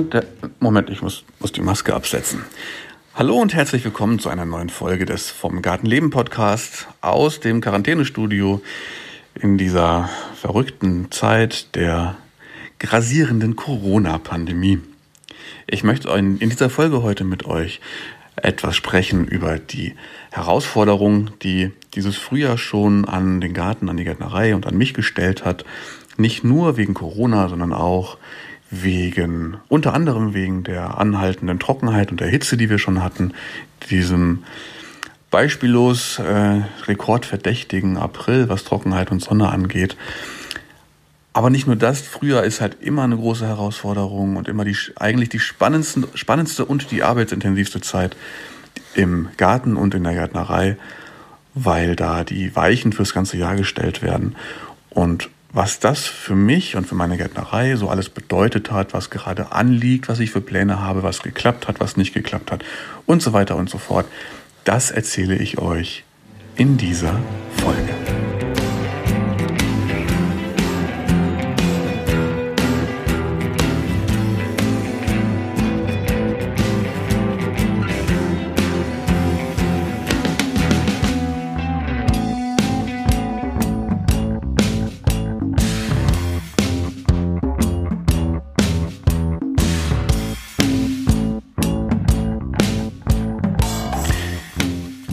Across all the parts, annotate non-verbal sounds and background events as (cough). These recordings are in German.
Und der, Moment, ich muss, muss die Maske absetzen. Hallo und herzlich willkommen zu einer neuen Folge des Vom Gartenleben Podcast aus dem Quarantänestudio in dieser verrückten Zeit der grasierenden Corona-Pandemie. Ich möchte in dieser Folge heute mit euch etwas sprechen über die Herausforderung, die dieses Frühjahr schon an den Garten, an die Gärtnerei und an mich gestellt hat. Nicht nur wegen Corona, sondern auch wegen, unter anderem wegen der anhaltenden Trockenheit und der Hitze, die wir schon hatten, diesem beispiellos äh, rekordverdächtigen April, was Trockenheit und Sonne angeht. Aber nicht nur das, Frühjahr ist halt immer eine große Herausforderung und immer die, eigentlich die spannendste, spannendste und die arbeitsintensivste Zeit im Garten und in der Gärtnerei, weil da die Weichen fürs ganze Jahr gestellt werden. Und was das für mich und für meine Gärtnerei so alles bedeutet hat, was gerade anliegt, was ich für Pläne habe, was geklappt hat, was nicht geklappt hat und so weiter und so fort, das erzähle ich euch in dieser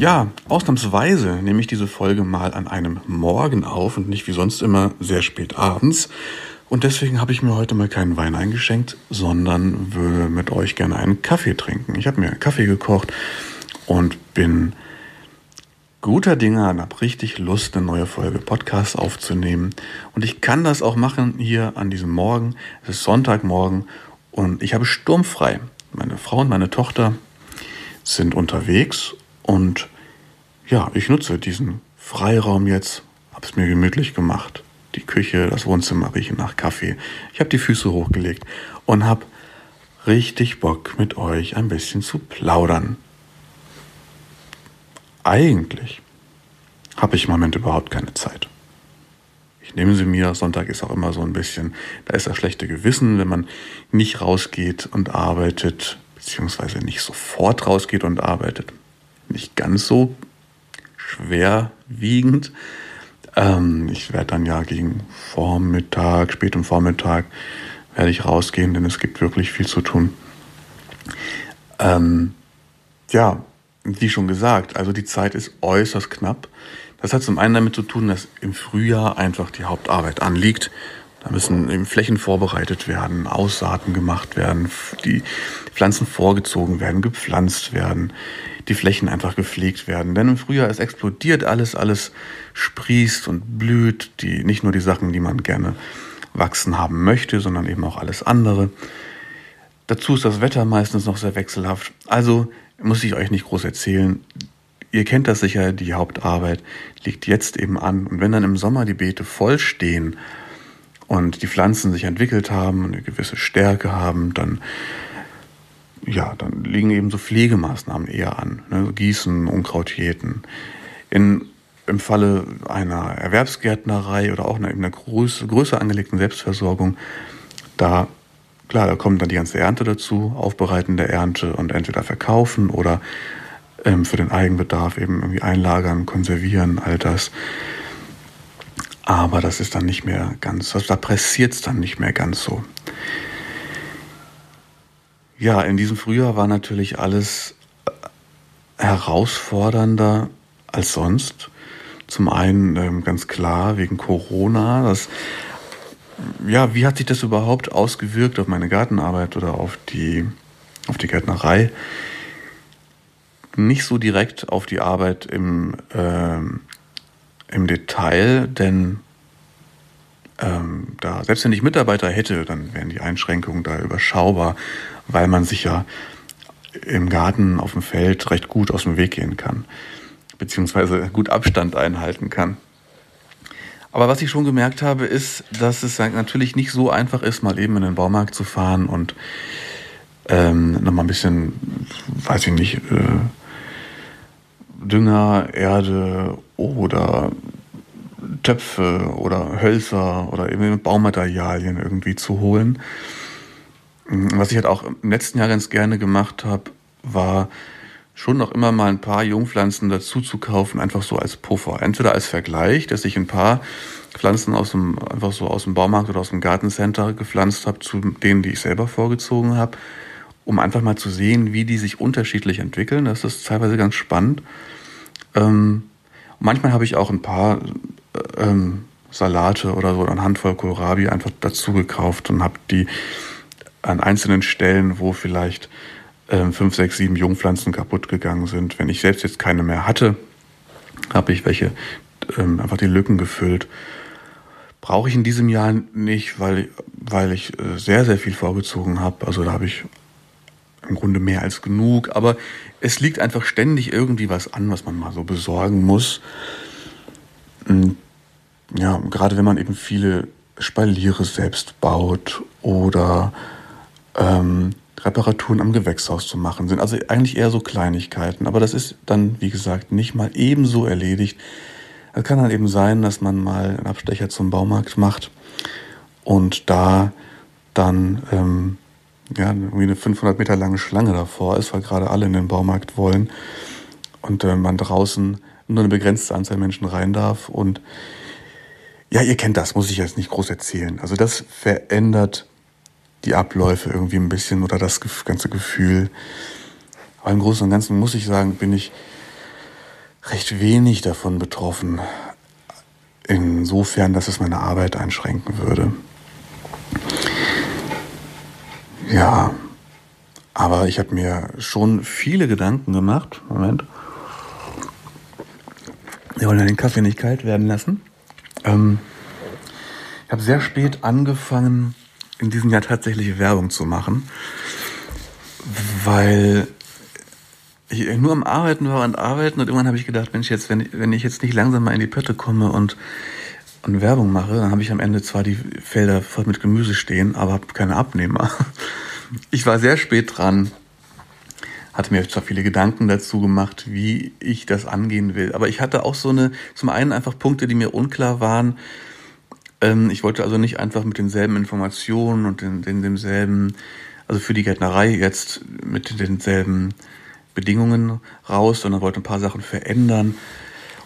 Ja, ausnahmsweise nehme ich diese Folge mal an einem Morgen auf und nicht wie sonst immer sehr spät abends. Und deswegen habe ich mir heute mal keinen Wein eingeschenkt, sondern würde mit euch gerne einen Kaffee trinken. Ich habe mir einen Kaffee gekocht und bin guter Dinge und habe richtig Lust, eine neue Folge Podcast aufzunehmen. Und ich kann das auch machen hier an diesem Morgen. Es ist Sonntagmorgen und ich habe sturmfrei. Meine Frau und meine Tochter sind unterwegs und ja, ich nutze diesen Freiraum jetzt, habe es mir gemütlich gemacht. Die Küche, das Wohnzimmer riechen nach Kaffee. Ich habe die Füße hochgelegt und habe richtig Bock mit euch ein bisschen zu plaudern. Eigentlich habe ich im Moment überhaupt keine Zeit. Ich nehme sie mir, Sonntag ist auch immer so ein bisschen, da ist das schlechte Gewissen, wenn man nicht rausgeht und arbeitet, beziehungsweise nicht sofort rausgeht und arbeitet nicht ganz so schwerwiegend. Ähm, ich werde dann ja gegen Vormittag, spätem Vormittag, werde ich rausgehen, denn es gibt wirklich viel zu tun. Ähm, ja, wie schon gesagt, also die Zeit ist äußerst knapp. Das hat zum einen damit zu tun, dass im Frühjahr einfach die Hauptarbeit anliegt. Da müssen eben Flächen vorbereitet werden, Aussaaten gemacht werden, die Pflanzen vorgezogen werden, gepflanzt werden die Flächen einfach gepflegt werden. Denn im Frühjahr es explodiert alles, alles sprießt und blüht, die, nicht nur die Sachen, die man gerne wachsen haben möchte, sondern eben auch alles andere. Dazu ist das Wetter meistens noch sehr wechselhaft. Also muss ich euch nicht groß erzählen. Ihr kennt das sicher, die Hauptarbeit liegt jetzt eben an. Und wenn dann im Sommer die Beete voll stehen und die Pflanzen sich entwickelt haben, eine gewisse Stärke haben, dann ja, dann liegen eben so Pflegemaßnahmen eher an. Ne? Gießen, Unkraut jäten. In, Im Falle einer Erwerbsgärtnerei oder auch einer, einer größer, größer angelegten Selbstversorgung, da, klar, da kommt dann die ganze Ernte dazu, Aufbereiten der Ernte und entweder verkaufen oder ähm, für den Eigenbedarf eben irgendwie einlagern, konservieren, all das. Aber das ist dann nicht mehr ganz, also da pressiert es dann nicht mehr ganz so. Ja, in diesem Frühjahr war natürlich alles äh, herausfordernder als sonst. Zum einen ähm, ganz klar wegen Corona. Das, ja, wie hat sich das überhaupt ausgewirkt auf meine Gartenarbeit oder auf die, auf die Gärtnerei? Nicht so direkt auf die Arbeit im, ähm, im Detail, denn ähm, da, selbst wenn ich Mitarbeiter hätte, dann wären die Einschränkungen da überschaubar weil man sich ja im Garten auf dem Feld recht gut aus dem Weg gehen kann, beziehungsweise gut Abstand einhalten kann. Aber was ich schon gemerkt habe, ist, dass es natürlich nicht so einfach ist, mal eben in den Baumarkt zu fahren und ähm, nochmal ein bisschen, weiß ich nicht, äh, Dünger, Erde oder Töpfe oder Hölzer oder eben Baumaterialien irgendwie zu holen Was ich halt auch im letzten Jahr ganz gerne gemacht habe, war schon noch immer mal ein paar Jungpflanzen dazu zu kaufen, einfach so als Puffer. Entweder als Vergleich, dass ich ein paar Pflanzen aus dem, einfach so aus dem Baumarkt oder aus dem Gartencenter gepflanzt habe, zu denen, die ich selber vorgezogen habe, um einfach mal zu sehen, wie die sich unterschiedlich entwickeln. Das ist teilweise ganz spannend. Ähm, manchmal habe ich auch ein paar äh, ähm, Salate oder so, eine Handvoll Kohlrabi einfach dazu gekauft und habe die an einzelnen Stellen, wo vielleicht ähm, fünf, sechs, sieben Jungpflanzen kaputt gegangen sind. Wenn ich selbst jetzt keine mehr hatte, habe ich welche ähm, einfach die Lücken gefüllt. Brauche ich in diesem Jahr nicht, weil, weil ich äh, sehr, sehr viel vorgezogen habe. Also da habe ich im Grunde mehr als genug. Aber es liegt einfach ständig irgendwie was an, was man mal so besorgen muss. Und ja, gerade wenn man eben viele Spaliere selbst baut oder ähm, Reparaturen am Gewächshaus zu machen sind. Also eigentlich eher so Kleinigkeiten. Aber das ist dann, wie gesagt, nicht mal ebenso erledigt. Es kann dann eben sein, dass man mal einen Abstecher zum Baumarkt macht und da dann ähm, ja, irgendwie eine 500 Meter lange Schlange davor ist, weil gerade alle in den Baumarkt wollen und äh, man draußen nur eine begrenzte Anzahl Menschen rein darf. Und ja, ihr kennt das, muss ich jetzt nicht groß erzählen. Also das verändert die Abläufe irgendwie ein bisschen oder das ganze Gefühl. Aber im Großen und Ganzen muss ich sagen, bin ich recht wenig davon betroffen. Insofern, dass es meine Arbeit einschränken würde. Ja, aber ich habe mir schon viele Gedanken gemacht. Moment. Wir wollen ja den Kaffee nicht kalt werden lassen. Ähm, ich habe sehr spät angefangen, in diesem Jahr tatsächlich Werbung zu machen, weil ich nur am Arbeiten war und Arbeiten und irgendwann habe ich gedacht, Mensch, jetzt, wenn, wenn ich jetzt nicht langsam mal in die Pötte komme und, und Werbung mache, dann habe ich am Ende zwar die Felder voll mit Gemüse stehen, aber habe keine Abnehmer. (laughs) Ich war sehr spät dran, hatte mir zwar viele Gedanken dazu gemacht, wie ich das angehen will, aber ich hatte auch so eine, zum einen einfach Punkte, die mir unklar waren, ähm, ich wollte also nicht einfach mit denselben Informationen und den, den, demselben, also für die Gärtnerei jetzt mit denselben Bedingungen raus, sondern wollte ein paar Sachen verändern.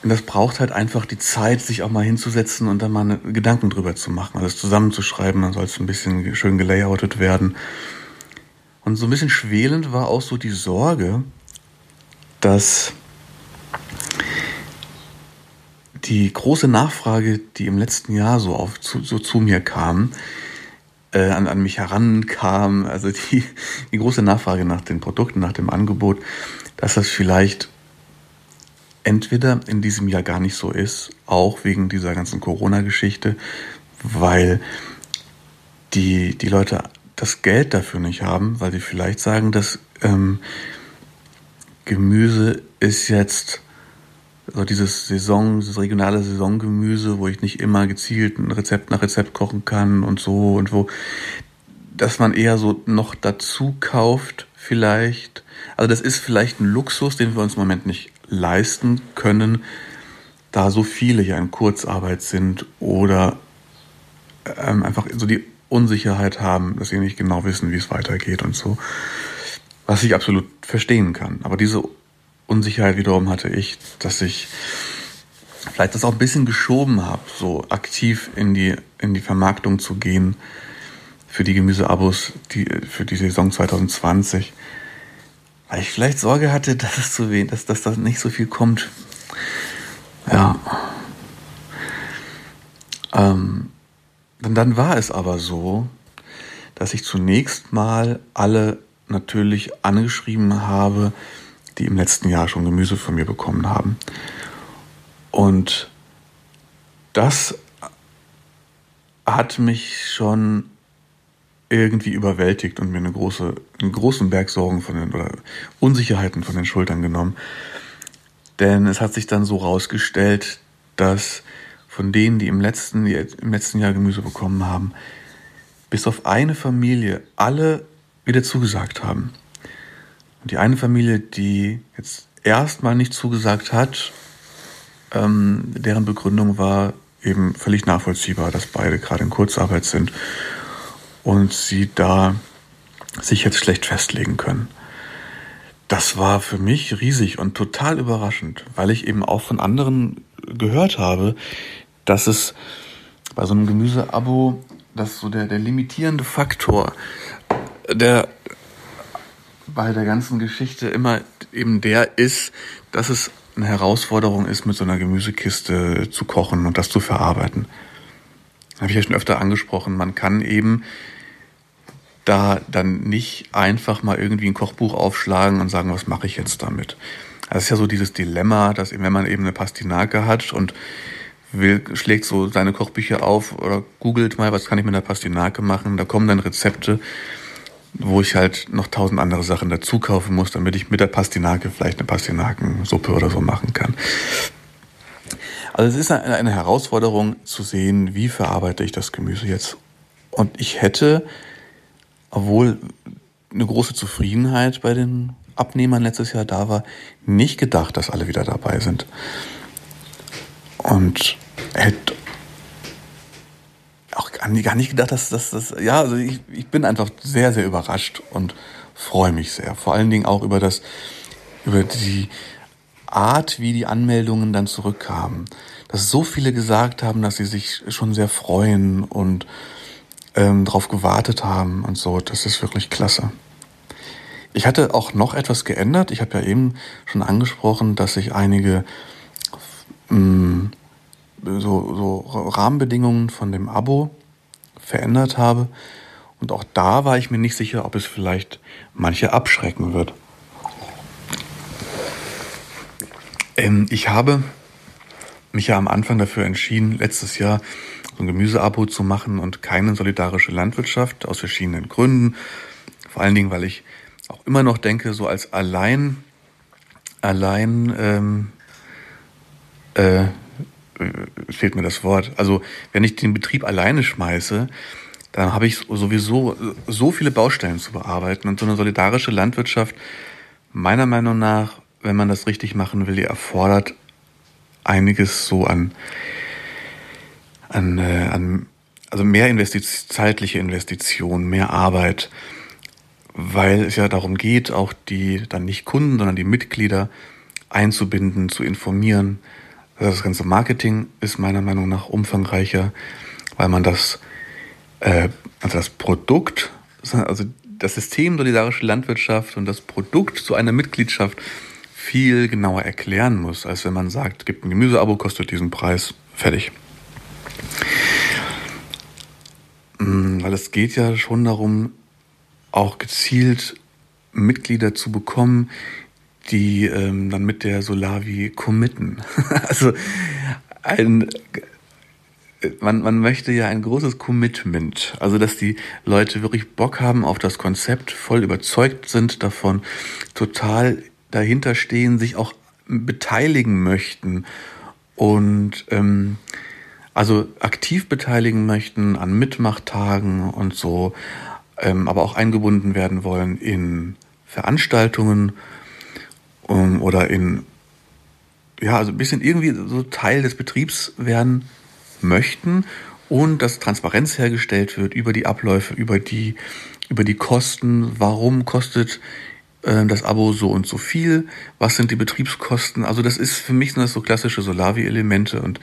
Und das braucht halt einfach die Zeit, sich auch mal hinzusetzen und dann mal eine, Gedanken drüber zu machen, alles zusammenzuschreiben, dann soll es ein bisschen schön gelayoutet werden. Und so ein bisschen schwelend war auch so die Sorge, dass die große Nachfrage, die im letzten Jahr so, auf, zu, so zu mir kam, äh, an, an mich herankam, also die, die große Nachfrage nach den Produkten, nach dem Angebot, dass das vielleicht entweder in diesem Jahr gar nicht so ist, auch wegen dieser ganzen Corona-Geschichte, weil die, die Leute das Geld dafür nicht haben, weil sie vielleicht sagen, dass ähm, Gemüse ist jetzt also dieses Saison, dieses regionale Saisongemüse, wo ich nicht immer gezielt ein Rezept nach Rezept kochen kann und so und wo, dass man eher so noch dazu kauft vielleicht. Also das ist vielleicht ein Luxus, den wir uns im Moment nicht leisten können, da so viele ja in Kurzarbeit sind oder ähm, einfach so die Unsicherheit haben, dass sie nicht genau wissen, wie es weitergeht und so. Was ich absolut verstehen kann. Aber diese Unsicherheit wiederum hatte ich, dass ich vielleicht das auch ein bisschen geschoben habe, so aktiv in die, in die Vermarktung zu gehen für die Gemüseabos die, für die Saison 2020. Weil ich vielleicht Sorge hatte, dass es zu wenig, dass, dass da nicht so viel kommt. Ja. Ähm, und dann war es aber so, dass ich zunächst mal alle natürlich angeschrieben habe, die im letzten Jahr schon Gemüse von mir bekommen haben. Und das hat mich schon irgendwie überwältigt und mir eine große, einen großen Berg Sorgen von den, oder Unsicherheiten von den Schultern genommen. Denn es hat sich dann so rausgestellt, dass von denen, die im letzten, im letzten Jahr Gemüse bekommen haben, bis auf eine Familie alle wieder zugesagt haben. Und die eine Familie, die jetzt erstmal nicht zugesagt hat, ähm, deren Begründung war eben völlig nachvollziehbar, dass beide gerade in Kurzarbeit sind und sie da sich jetzt schlecht festlegen können. Das war für mich riesig und total überraschend, weil ich eben auch von anderen gehört habe, dass es bei so einem Gemüseabo, dass so der, der limitierende Faktor, der bei der ganzen Geschichte immer eben der ist, dass es eine Herausforderung ist, mit so einer Gemüsekiste zu kochen und das zu verarbeiten. Habe ich ja schon öfter angesprochen. Man kann eben da dann nicht einfach mal irgendwie ein Kochbuch aufschlagen und sagen, was mache ich jetzt damit? Das ist ja so dieses Dilemma, dass wenn man eben eine Pastinake hat und will, schlägt so seine Kochbücher auf oder googelt mal, was kann ich mit einer Pastinake machen, da kommen dann Rezepte, wo ich halt noch tausend andere Sachen dazu kaufen muss, damit ich mit der Pastinake vielleicht eine Pastinakensuppe oder so machen kann. Also es ist eine Herausforderung zu sehen, wie verarbeite ich das Gemüse jetzt. Und ich hätte, obwohl eine große Zufriedenheit bei den Abnehmern letztes Jahr da war, nicht gedacht, dass alle wieder dabei sind. Und hätte auch gar nicht gedacht, dass das, ja, also ich, ich bin einfach sehr, sehr überrascht und freue mich sehr. Vor allen Dingen auch über das, über die Art, wie die Anmeldungen dann zurückkamen. Dass so viele gesagt haben, dass sie sich schon sehr freuen und ähm, darauf gewartet haben und so. Das ist wirklich klasse. Ich hatte auch noch etwas geändert. Ich habe ja eben schon angesprochen, dass sich einige mh, mm, so, so Rahmenbedingungen von dem Abo verändert habe. Und auch da war ich mir nicht sicher, ob es vielleicht manche abschrecken wird. Ähm, ich habe mich ja am Anfang dafür entschieden, letztes Jahr so ein Gemüseabo zu machen und keine solidarische Landwirtschaft aus verschiedenen Gründen. Vor allen Dingen, weil ich auch immer noch denke, so als allein, allein, ähm, äh, fehlt mir das Wort. Also wenn ich den Betrieb alleine schmeiße, dann habe ich sowieso so viele Baustellen zu bearbeiten. Und so eine solidarische Landwirtschaft, meiner Meinung nach, wenn man das richtig machen will, die erfordert einiges so an, an, äh, an also mehr Investiz zeitliche Investition, mehr Arbeit, weil es ja darum geht, auch die dann nicht Kunden, sondern die Mitglieder einzubinden, zu informieren, das ganze Marketing ist meiner Meinung nach umfangreicher, weil man das, äh, also das Produkt, also das System solidarische Landwirtschaft und das Produkt zu einer Mitgliedschaft viel genauer erklären muss, als wenn man sagt, gibt ein Gemüseabo, kostet diesen Preis, fertig. Mm, weil es geht ja schon darum, auch gezielt Mitglieder zu bekommen, die ähm, dann mit der Solavi committen. (laughs) also ein man, man möchte ja ein großes Commitment, also dass die Leute wirklich Bock haben auf das Konzept, voll überzeugt sind davon, total dahinter stehen, sich auch beteiligen möchten und ähm, also aktiv beteiligen möchten an Mitmachtagen und so, ähm, aber auch eingebunden werden wollen in Veranstaltungen um, oder in, ja, also ein bisschen irgendwie so Teil des Betriebs werden möchten und dass Transparenz hergestellt wird über die Abläufe, über die, über die Kosten, warum kostet das Abo so und so viel, was sind die Betriebskosten. Also das ist für mich sind das so klassische Solavi-Elemente und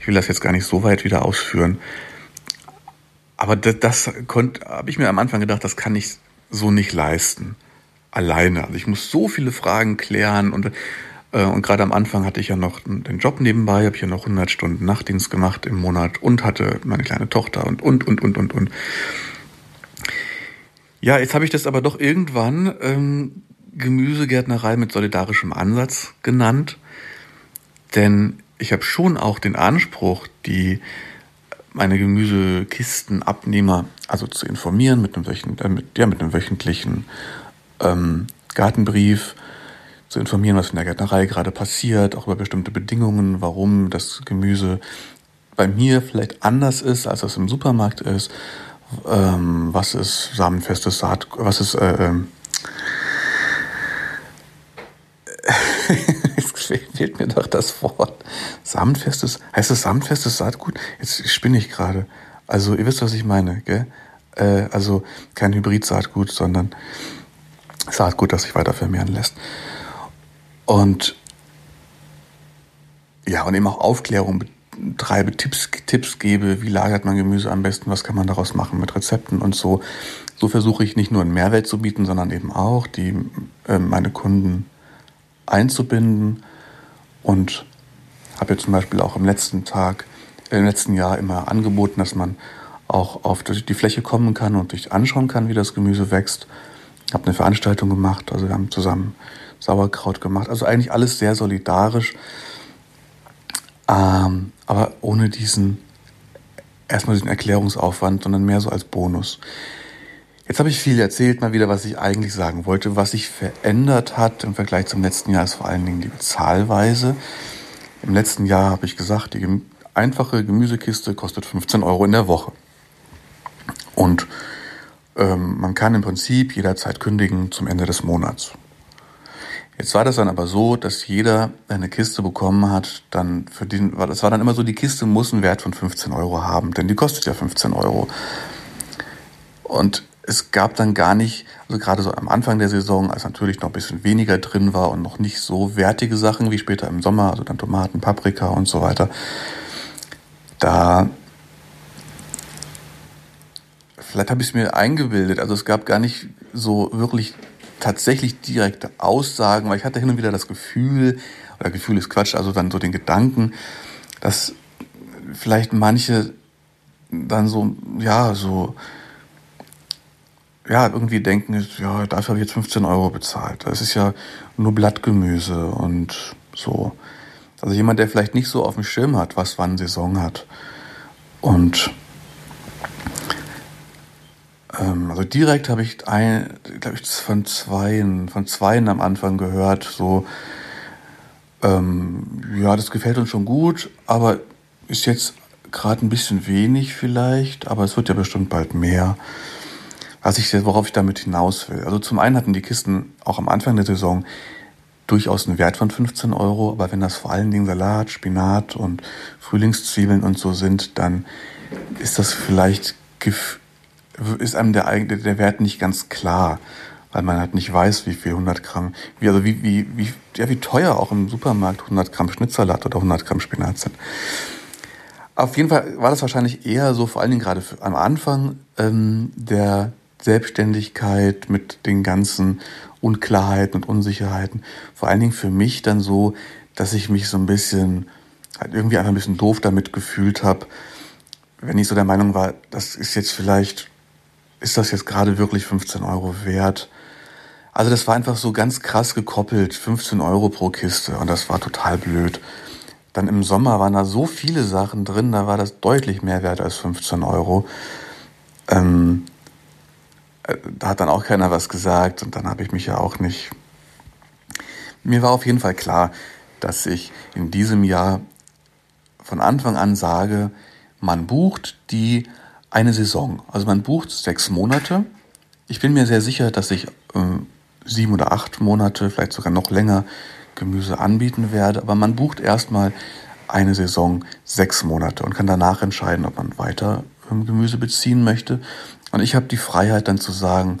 ich will das jetzt gar nicht so weit wieder ausführen. Aber das, das habe ich mir am Anfang gedacht, das kann ich so nicht leisten alleine. Also ich muss so viele Fragen klären und äh, und gerade am Anfang hatte ich ja noch den Job nebenbei, habe hier noch 100 Stunden Nachtdienst gemacht im Monat und hatte meine kleine Tochter und und und und und und. Ja, jetzt habe ich das aber doch irgendwann ähm, Gemüsegärtnerei mit solidarischem Ansatz genannt, denn ich habe schon auch den Anspruch, die meine Gemüsekistenabnehmer also zu informieren mit einem, wöchent, äh, mit, ja, mit einem wöchentlichen ähm, Gartenbrief zu informieren, was in der Gärtnerei gerade passiert, auch über bestimmte Bedingungen, warum das Gemüse bei mir vielleicht anders ist, als es im Supermarkt ist, ähm, was ist samenfestes Saat, was ist äh, ähm, (laughs) Jetzt fehlt mir doch das Wort. Samenfestes, heißt es samenfestes Saatgut? Jetzt spinne ich gerade. Also, ihr wisst, was ich meine, gell? Äh, also kein Hybrid-Saatgut, sondern Saatgut, das sich weiter vermehren lässt. Und ja, und eben auch Aufklärung betreibe, Tipps, Tipps gebe, wie lagert man Gemüse am besten, was kann man daraus machen mit Rezepten und so. So versuche ich nicht nur einen Mehrwert zu bieten, sondern eben auch die, äh, meine Kunden einzubinden und habe jetzt zum Beispiel auch im letzten Tag, äh, im letzten Jahr immer angeboten, dass man auch auf die Fläche kommen kann und sich anschauen kann, wie das Gemüse wächst. Habe eine Veranstaltung gemacht, also wir haben zusammen Sauerkraut gemacht. Also eigentlich alles sehr solidarisch, ähm, aber ohne diesen erstmal diesen Erklärungsaufwand, sondern mehr so als Bonus. Jetzt habe ich viel erzählt, mal wieder, was ich eigentlich sagen wollte. Was sich verändert hat im Vergleich zum letzten Jahr ist vor allen Dingen die Bezahlweise. Im letzten Jahr habe ich gesagt, die einfache Gemüsekiste kostet 15 Euro in der Woche. Und ähm, man kann im Prinzip jederzeit kündigen zum Ende des Monats. Jetzt war das dann aber so, dass jeder eine Kiste bekommen hat, dann für den, das war dann immer so, die Kiste muss einen Wert von 15 Euro haben, denn die kostet ja 15 Euro. Und es gab dann gar nicht, also gerade so am Anfang der Saison, als natürlich noch ein bisschen weniger drin war und noch nicht so wertige Sachen wie später im Sommer, also dann Tomaten, Paprika und so weiter, da vielleicht habe ich es mir eingebildet. Also es gab gar nicht so wirklich tatsächlich direkte Aussagen, weil ich hatte hin und wieder das Gefühl, oder Gefühl ist Quatsch, also dann so den Gedanken, dass vielleicht manche dann so, ja, so ja, irgendwie denken, ja, dafür habe ich jetzt 15 Euro bezahlt. Das ist ja nur Blattgemüse und so. Also jemand, der vielleicht nicht so auf dem Schirm hat, was wann Saison hat. Und also direkt habe ich ein, glaube ich, von zweien, von zweien am Anfang gehört, so, ähm, ja, das gefällt uns schon gut, aber ist jetzt gerade ein bisschen wenig vielleicht, aber es wird ja bestimmt bald mehr was ich, worauf ich damit hinaus will. Also zum einen hatten die Kisten auch am Anfang der Saison durchaus einen Wert von 15 Euro, aber wenn das vor allen Dingen Salat, Spinat und Frühlingszwiebeln und so sind, dann ist das vielleicht, ist einem der, der Wert nicht ganz klar, weil man halt nicht weiß, wie viel 100 Gramm, wie, also wie, wie, wie, ja, wie teuer auch im Supermarkt 100 Gramm Schnitzsalat oder 100 Gramm Spinat sind. Auf jeden Fall war das wahrscheinlich eher so, vor allen Dingen gerade am Anfang ähm, der Selbstständigkeit mit den ganzen Unklarheiten und Unsicherheiten. Vor allen Dingen für mich dann so, dass ich mich so ein bisschen, halt irgendwie einfach ein bisschen doof damit gefühlt habe, wenn ich so der Meinung war, das ist jetzt vielleicht, ist das jetzt gerade wirklich 15 Euro wert? Also das war einfach so ganz krass gekoppelt, 15 Euro pro Kiste und das war total blöd. Dann im Sommer waren da so viele Sachen drin, da war das deutlich mehr wert als 15 Euro. Ähm, da hat dann auch keiner was gesagt und dann habe ich mich ja auch nicht. Mir war auf jeden Fall klar, dass ich in diesem Jahr von Anfang an sage, man bucht die eine Saison. Also man bucht sechs Monate. Ich bin mir sehr sicher, dass ich äh, sieben oder acht Monate, vielleicht sogar noch länger Gemüse anbieten werde. Aber man bucht erstmal eine Saison sechs Monate und kann danach entscheiden, ob man weiter ähm, Gemüse beziehen möchte und ich habe die Freiheit dann zu sagen,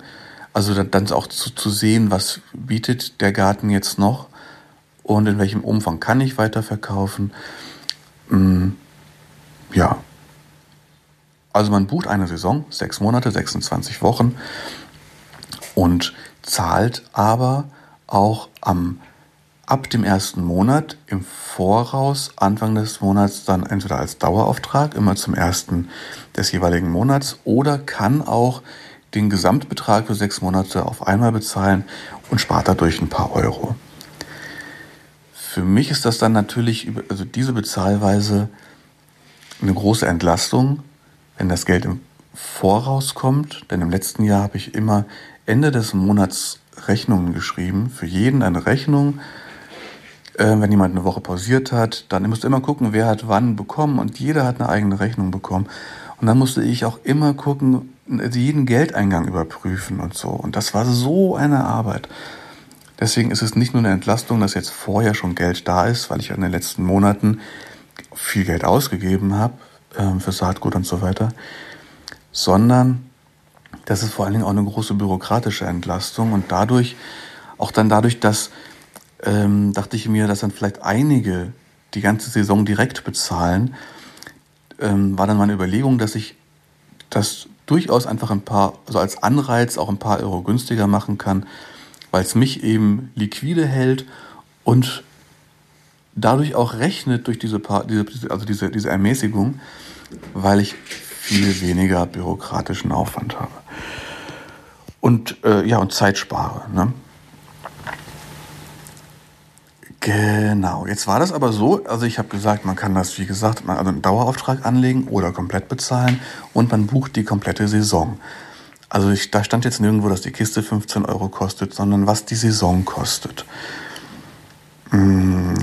also dann auch zu, zu sehen, was bietet der Garten jetzt noch und in welchem Umfang kann ich weiterverkaufen. Mm, ja. Also man bucht eine Saison, sechs Monate, 26 Wochen und zahlt aber auch am ab dem ersten Monat im Voraus, Anfang des Monats, dann entweder als Dauerauftrag, immer zum ersten des jeweiligen Monats, oder kann auch den Gesamtbetrag für sechs Monate auf einmal bezahlen und spart dadurch ein paar Euro. Für mich ist das dann natürlich, also diese Bezahlweise, eine große Entlastung, wenn das Geld im Voraus kommt. Denn im letzten Jahr habe ich immer Ende des Monats Rechnungen geschrieben. Für jeden eine Rechnung äh, wenn jemand eine Woche pausiert hat, dann musst du immer gucken, wer hat wann bekommen und jeder hat eine eigene Rechnung bekommen. Und dann musste ich auch immer gucken, also jeden Geldeingang überprüfen und so. Und das war so eine Arbeit. Deswegen ist es nicht nur eine Entlastung, dass jetzt vorher schon Geld da ist, weil ich in den letzten Monaten viel Geld ausgegeben habe äh, für Saatgut und so weiter, sondern das ist vor allen Dingen auch eine große bürokratische Entlastung und dadurch, auch dann dadurch, dass, ähm, dachte ich mir, dass dann vielleicht einige die ganze Saison direkt bezahlen, ähm, war dann meine Überlegung, dass ich das durchaus einfach ein paar, also als Anreiz auch ein paar Euro günstiger machen kann, weil es mich eben liquide hält und dadurch auch rechnet durch diese, diese also diese, diese Ermäßigung, weil ich viel weniger bürokratischen Aufwand habe. Und äh, ja, und Zeit spare. Ne? Genau, jetzt war das aber so, also ich habe gesagt, man kann das, wie gesagt, also einen Dauerauftrag anlegen oder komplett bezahlen und man bucht die komplette Saison. Also ich, da stand jetzt nirgendwo, dass die Kiste 15 Euro kostet, sondern was die Saison kostet. Mm,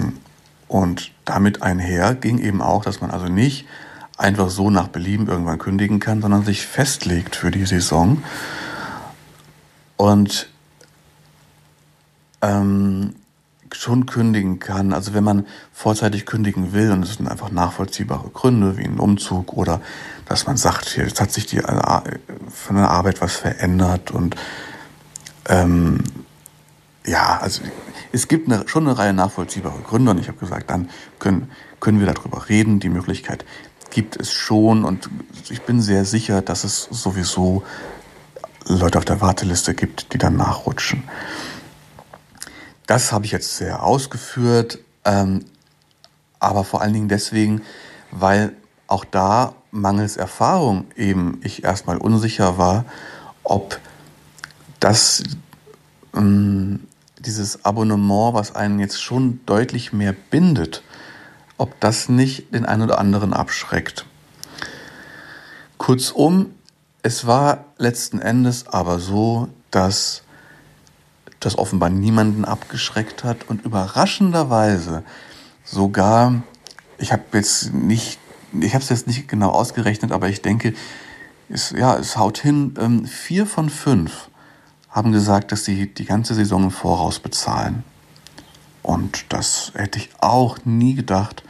und damit einher ging eben auch, dass man also nicht einfach so nach Belieben irgendwann kündigen kann, sondern sich festlegt für die Saison. Und ähm, schon kündigen kann. Also wenn man vorzeitig kündigen will und es sind einfach nachvollziehbare Gründe wie ein Umzug oder dass man sagt, jetzt hat sich die äh, von der Arbeit was verändert und ähm, ja, also es gibt eine, schon eine Reihe nachvollziehbarer Gründe und ich habe gesagt, dann können, können wir darüber reden. Die Möglichkeit gibt es schon und ich bin sehr sicher, dass es sowieso Leute auf der Warteliste gibt, die dann nachrutschen. Das habe ich jetzt sehr ausgeführt, ähm, aber vor allen Dingen deswegen, weil auch da mangels Erfahrung eben ich erstmal unsicher war, ob das ähm, dieses Abonnement, was einen jetzt schon deutlich mehr bindet, ob das nicht den einen oder anderen abschreckt. Kurzum, es war letzten Endes aber so, dass das offenbar niemanden abgeschreckt hat und überraschenderweise sogar, ich habe jetzt nicht, ich habe es jetzt nicht genau ausgerechnet, aber ich denke, es, ja, es haut hin, ähm, vier von fünf haben gesagt, dass sie die ganze Saison im Voraus bezahlen. Und das hätte ich auch nie gedacht.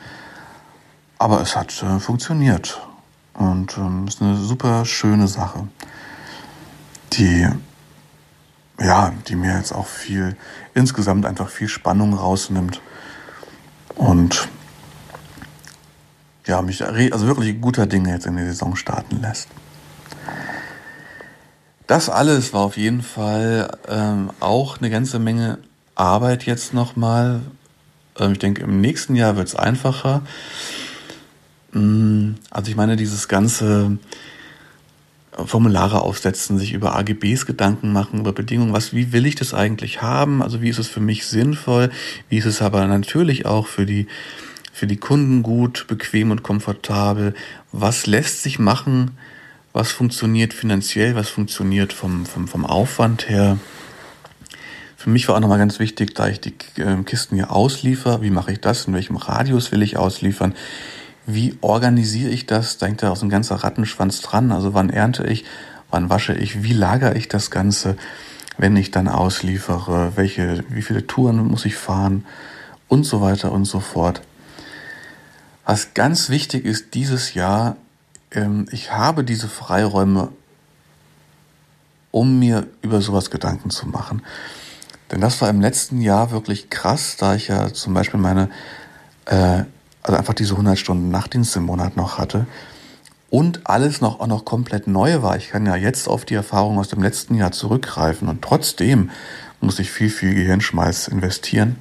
Aber es hat äh, funktioniert. Und ähm, ist eine super schöne Sache, die ja, die mir jetzt auch viel, insgesamt einfach viel Spannung rausnimmt. Und ja, mich also wirklich guter Dinge jetzt in die Saison starten lässt. Das alles war auf jeden Fall ähm, auch eine ganze Menge Arbeit jetzt nochmal. Ähm, ich denke, im nächsten Jahr wird es einfacher. Mm, also ich meine, dieses ganze Formulare aufsetzen, sich über AGBs Gedanken machen, über Bedingungen, was, wie will ich das eigentlich haben? Also wie ist es für mich sinnvoll? Wie ist es aber natürlich auch für die, für die Kunden gut, bequem und komfortabel? Was lässt sich machen? Was funktioniert finanziell? Was funktioniert vom, vom, vom Aufwand her? Für mich war auch nochmal ganz wichtig, da ich die ähm, Kisten hier ausliefer, wie mache ich das? In welchem Radius will ich ausliefern? wie organisiere ich das? Da hängt ja auch so ein ganzer Rattenschwanz dran. Also wann ernte ich, wann wasche ich, wie lagere ich das Ganze, wenn ich dann ausliefere, welche, wie viele Touren muss ich fahren und so weiter und so fort. Was ganz wichtig ist dieses Jahr, ich habe diese Freiräume, um mir über sowas Gedanken zu machen. Denn das war im letzten Jahr wirklich krass, da ich ja zum Beispiel meine äh, also einfach diese 100 Stunden Nachtdienst im Monat noch hatte und alles noch, auch noch komplett neu war. Ich kann ja jetzt auf die Erfahrung aus dem letzten Jahr zurückgreifen und trotzdem muss ich viel, viel Gehirnschmalz investieren.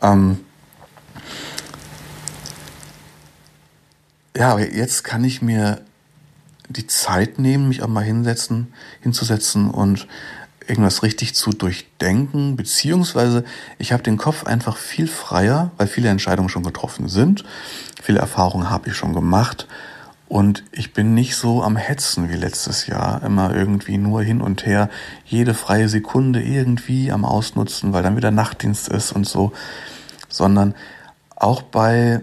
Ähm ja, aber jetzt kann ich mir die Zeit nehmen, mich auch mal hinsetzen, hinzusetzen und irgendwas richtig zu durchdenken, beziehungsweise ich habe den Kopf einfach viel freier, weil viele Entscheidungen schon getroffen sind, viele Erfahrungen habe ich schon gemacht. Und ich bin nicht so am Hetzen wie letztes Jahr, immer irgendwie nur hin und her, jede freie Sekunde irgendwie am Ausnutzen, weil dann wieder Nachtdienst ist und so, sondern auch bei,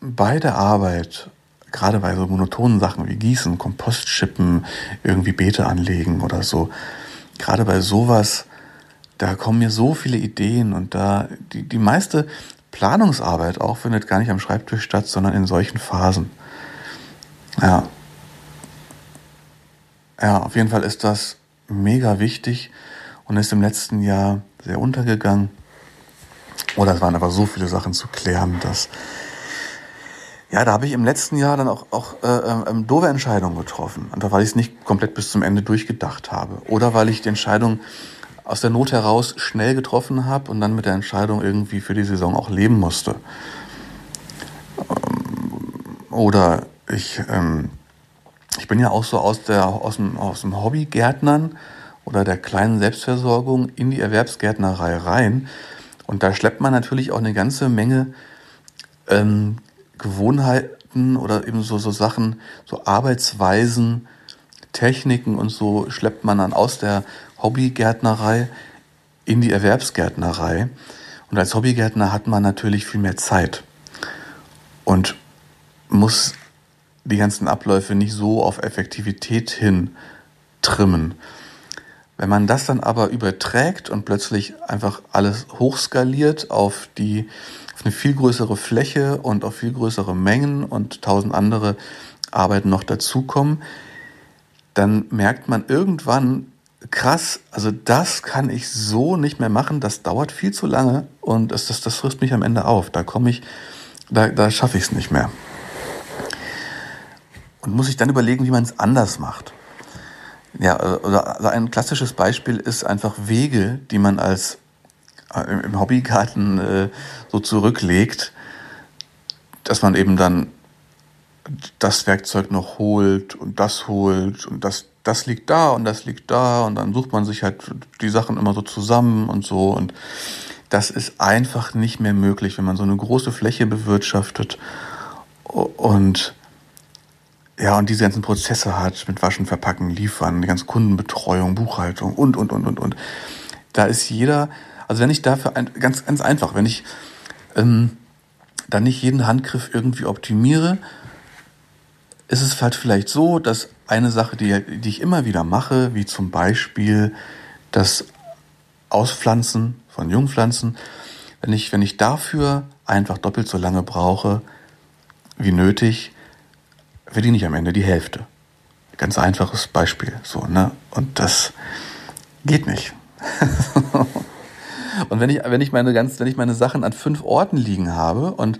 bei der Arbeit gerade bei so monotonen Sachen wie Gießen, Kompost schippen, irgendwie Beete anlegen oder so, gerade bei sowas, da kommen mir so viele Ideen und da die, die meiste Planungsarbeit auch findet gar nicht am Schreibtisch statt, sondern in solchen Phasen. Ja. ja, auf jeden Fall ist das mega wichtig und ist im letzten Jahr sehr untergegangen. Oder es waren einfach so viele Sachen zu klären, dass ja, da habe ich im letzten Jahr dann auch, auch äh, ähm, doofe Entscheidungen getroffen. Einfach weil ich es nicht komplett bis zum Ende durchgedacht habe. Oder weil ich die Entscheidung aus der Not heraus schnell getroffen habe und dann mit der Entscheidung irgendwie für die Saison auch leben musste. Ähm, oder ich, ähm, ich bin ja auch so aus, der, aus dem, aus dem Hobbygärtnern oder der kleinen Selbstversorgung in die Erwerbsgärtnerei rein. Und da schleppt man natürlich auch eine ganze Menge ähm, Gewohnheiten oder eben so, so Sachen, so Arbeitsweisen, Techniken und so schleppt man dann aus der Hobbygärtnerei in die Erwerbsgärtnerei. Und als Hobbygärtner hat man natürlich viel mehr Zeit und muss die ganzen Abläufe nicht so auf Effektivität hin trimmen. Wenn man das dann aber überträgt und plötzlich einfach alles hochskaliert auf die eine viel größere Fläche und auf viel größere Mengen und tausend andere Arbeiten noch dazukommen, dann merkt man irgendwann, krass, also das kann ich so nicht mehr machen, das dauert viel zu lange und das, das, das frisst mich am Ende auf. Da komme ich, da, da schaffe ich es nicht mehr. Und muss ich dann überlegen, wie man es anders macht. Ja, also ein klassisches Beispiel ist einfach Wege, die man als im Hobbygarten äh, so zurücklegt, dass man eben dann das Werkzeug noch holt und das holt und das, das liegt da und das liegt da und dann sucht man sich halt die Sachen immer so zusammen und so und das ist einfach nicht mehr möglich, wenn man so eine große Fläche bewirtschaftet und ja, und diese ganzen Prozesse hat mit Waschen, Verpacken, Liefern, die ganze Kundenbetreuung, Buchhaltung und, und, und, und, und. Da ist jeder also wenn ich dafür ein, ganz, ganz einfach, wenn ich ähm, dann nicht jeden Handgriff irgendwie optimiere, ist es halt vielleicht so, dass eine Sache, die, die ich immer wieder mache, wie zum Beispiel das Auspflanzen von Jungpflanzen, wenn ich, wenn ich dafür einfach doppelt so lange brauche wie nötig, verdiene ich am Ende die Hälfte. Ganz einfaches Beispiel. So, ne? Und das geht nicht. (laughs) Und wenn ich, wenn ich meine ganz, wenn ich meine Sachen an fünf Orten liegen habe und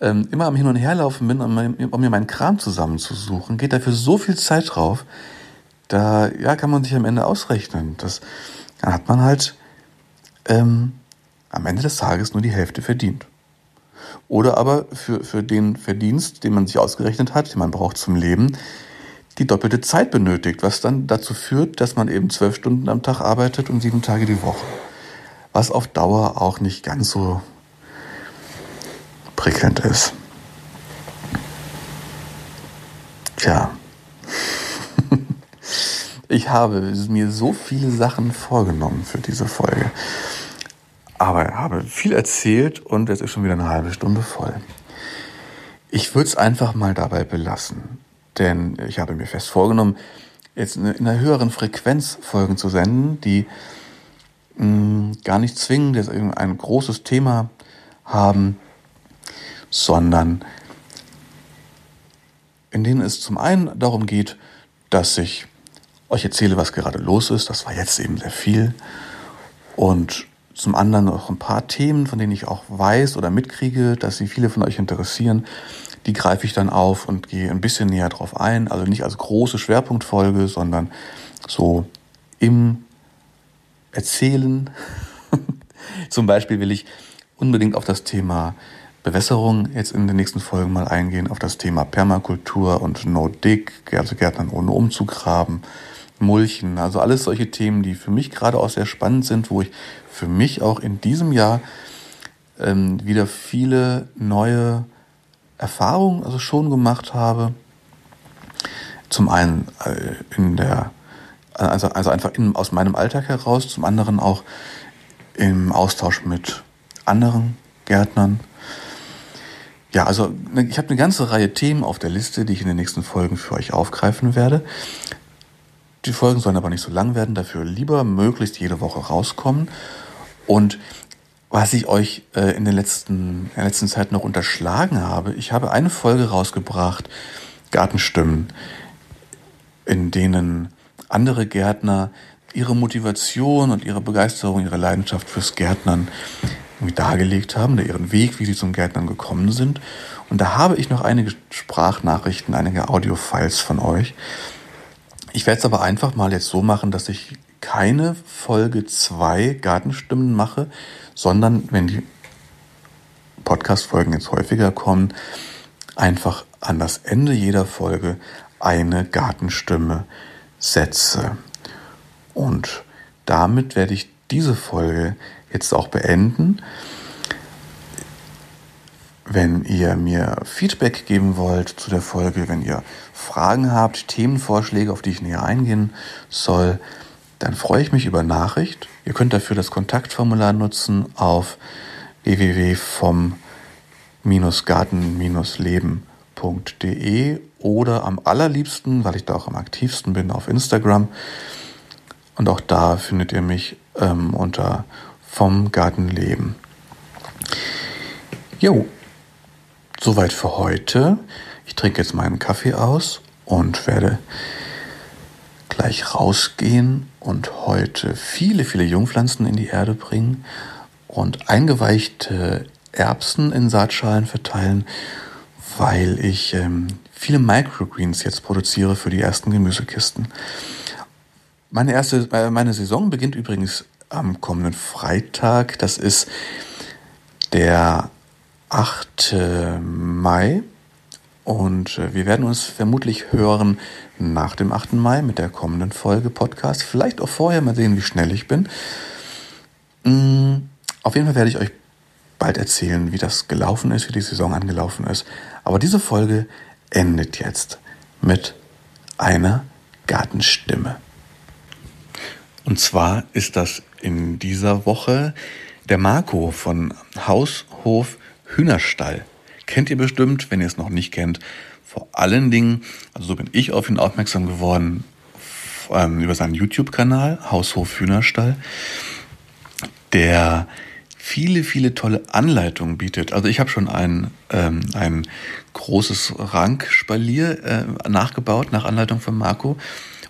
ähm, immer am Hin- und Herlaufen bin, um, um mir meinen Kram zusammenzusuchen, geht dafür so viel Zeit drauf, da ja, kann man sich am Ende ausrechnen. Das, dann hat man halt ähm, am Ende des Tages nur die Hälfte verdient. Oder aber für, für den Verdienst, den man sich ausgerechnet hat, den man braucht zum Leben, die doppelte Zeit benötigt, was dann dazu führt, dass man eben zwölf Stunden am Tag arbeitet und sieben Tage die Woche was auf Dauer auch nicht ganz so prickelnd ist. Tja, (laughs) ich habe mir so viele Sachen vorgenommen für diese Folge, aber habe viel erzählt und es ist schon wieder eine halbe Stunde voll. Ich würde es einfach mal dabei belassen, denn ich habe mir fest vorgenommen, jetzt in einer höheren Frequenz Folgen zu senden, die mh, gar nicht zwingend jetzt ein großes Thema haben, sondern in denen es zum einen darum geht, dass ich euch erzähle, was gerade los ist. Das war jetzt eben sehr viel. Und zum anderen noch ein paar Themen, von denen ich auch weiß oder mitkriege, dass sie viele von euch interessieren. Die greife ich dann auf und gehe ein bisschen näher drauf ein. Also nicht als große Schwerpunktfolge, sondern so im erzählen. (laughs) Zum Beispiel will ich unbedingt auf das Thema Bewässerung jetzt in den nächsten Folgen mal eingehen, auf das Thema Permakultur und No-Dig, also Gärtnern ohne umzugraben, Mulchen, also alles solche Themen, die für mich gerade auch sehr spannend sind, wo ich für mich auch in diesem Jahr ähm, wieder viele neue Erfahrungen also schon gemacht habe. Zum einen äh, in der also, also einfach in, aus meinem Alltag heraus, zum anderen auch im Austausch mit anderen Gärtnern. Ja, also ne, ich habe eine ganze Reihe Themen auf der Liste, die ich in den nächsten Folgen für euch aufgreifen werde. Die Folgen sollen aber nicht so lang werden, dafür lieber möglichst jede Woche rauskommen. Und was ich euch äh, in, den letzten, in der letzten Zeit noch unterschlagen habe, ich habe eine Folge rausgebracht, Gartenstimmen, in denen andere Gärtner ihre Motivation und ihre Begeisterung, ihre Leidenschaft fürs Gärtnern irgendwie dargelegt haben, oder ihren Weg, wie sie zum Gärtnern gekommen sind. Und da habe ich noch einige Sprachnachrichten, einige Audiofiles von euch. Ich werde es aber einfach mal jetzt so machen, dass ich keine Folge 2 Gartenstimmen mache, sondern wenn die Podcast-Folgen jetzt häufiger kommen, einfach an das Ende jeder Folge eine Gartenstimme setze. Und damit werde ich diese Folge jetzt auch beenden. Wenn ihr mir Feedback geben wollt zu der Folge, wenn ihr Fragen habt, Themenvorschläge, auf die ich näher eingehen soll, dann freue ich mich über Nachricht. Ihr könnt dafür das Kontaktformular nutzen auf www.vom-garten-leben.de oder am allerliebsten, weil ich da auch am aktivsten bin, auf Instagram. Und auch da findet ihr mich ähm, unter vom Gartenleben. Jo, soweit für heute. Ich trinke jetzt meinen Kaffee aus und werde gleich rausgehen und heute viele, viele Jungpflanzen in die Erde bringen und eingeweichte Erbsen in Saatschalen verteilen, weil ich ähm, viele Microgreens jetzt produziere für die ersten Gemüsekisten. Meine erste, äh, meine Saison beginnt übrigens am kommenden Freitag. Das ist der 8. Mai. Und äh, wir werden uns vermutlich hören nach dem 8. Mai mit der kommenden Folge Podcast. Vielleicht auch vorher, mal sehen, wie schnell ich bin. Mm, auf jeden Fall werde ich euch bald erzählen, wie das gelaufen ist, wie die Saison angelaufen ist. Aber diese Folge endet jetzt mit einer Gartenstimme. Und zwar ist das in dieser Woche der Marco von Haushof Hühnerstall. Kennt ihr bestimmt, wenn ihr es noch nicht kennt. Vor allen Dingen, also so bin ich auf ihn aufmerksam geworden, ähm, über seinen YouTube-Kanal Haushof Hühnerstall, der viele, viele tolle Anleitungen bietet. Also ich habe schon ein, ähm, ein großes Rankspalier äh, nachgebaut nach Anleitung von Marco.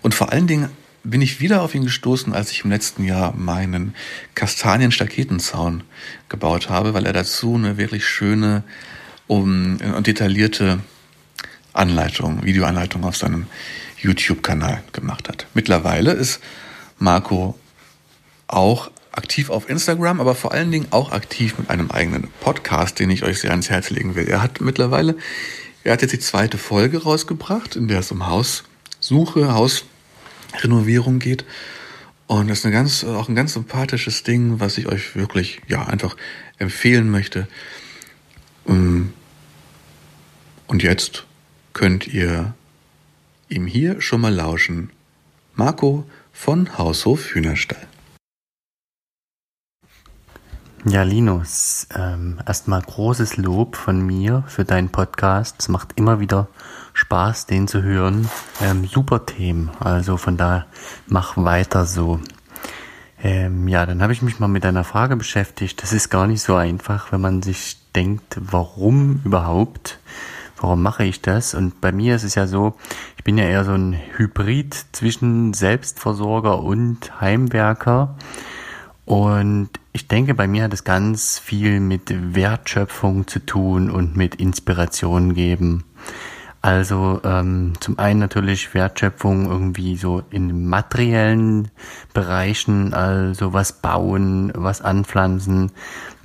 Und vor allen Dingen bin ich wieder auf ihn gestoßen, als ich im letzten Jahr meinen Kastanien-Staketenzaun gebaut habe, weil er dazu eine wirklich schöne um, und detaillierte Anleitung, Videoanleitung auf seinem YouTube-Kanal gemacht hat. Mittlerweile ist Marco auch aktiv auf Instagram, aber vor allen Dingen auch aktiv mit einem eigenen Podcast, den ich euch sehr ans Herz legen will. Er hat mittlerweile, er hat jetzt die zweite Folge rausgebracht, in der es um Haussuche, Haus Renovierung geht. Und das ist eine ganz, auch ein ganz sympathisches Ding, was ich euch wirklich, ja, einfach empfehlen möchte. Ähm, und jetzt könnt ihr ihm hier schon mal lauschen. Marco von Haushof Hühnerstall. Ja, Linus, ähm, erstmal großes Lob von mir für deinen Podcast. Es macht immer wieder Spaß, den zu hören. Ähm, super Themen, also von da mach weiter so. Ähm, ja, dann habe ich mich mal mit einer Frage beschäftigt. Das ist gar nicht so einfach, wenn man sich denkt, warum überhaupt? Warum mache ich das? Und bei mir ist es ja so, ich bin ja eher so ein Hybrid zwischen Selbstversorger und Heimwerker. Und ich denke, bei mir hat es ganz viel mit Wertschöpfung zu tun und mit Inspiration geben. Also ähm, zum einen natürlich Wertschöpfung irgendwie so in materiellen Bereichen, also was bauen, was anpflanzen,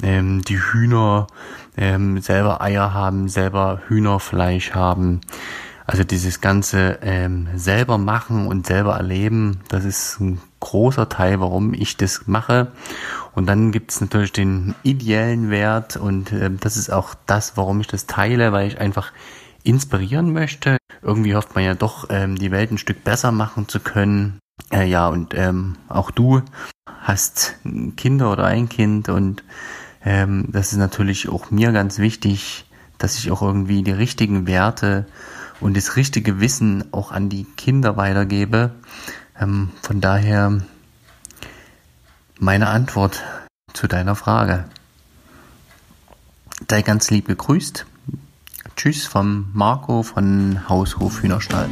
ähm, die Hühner ähm, selber Eier haben, selber Hühnerfleisch haben. Also dieses ganze ähm, selber machen und selber erleben, das ist ein großer Teil, warum ich das mache. Und dann gibt es natürlich den ideellen Wert und ähm, das ist auch das, warum ich das teile, weil ich einfach inspirieren möchte. Irgendwie hofft man ja doch, ähm, die Welt ein Stück besser machen zu können. Äh, ja, und ähm, auch du hast Kinder oder ein Kind und ähm, das ist natürlich auch mir ganz wichtig, dass ich auch irgendwie die richtigen Werte und das richtige Wissen auch an die Kinder weitergebe. Ähm, von daher meine Antwort zu deiner Frage. Sei ganz lieb gegrüßt Tschüss vom Marco von Haushof Hühnerstall.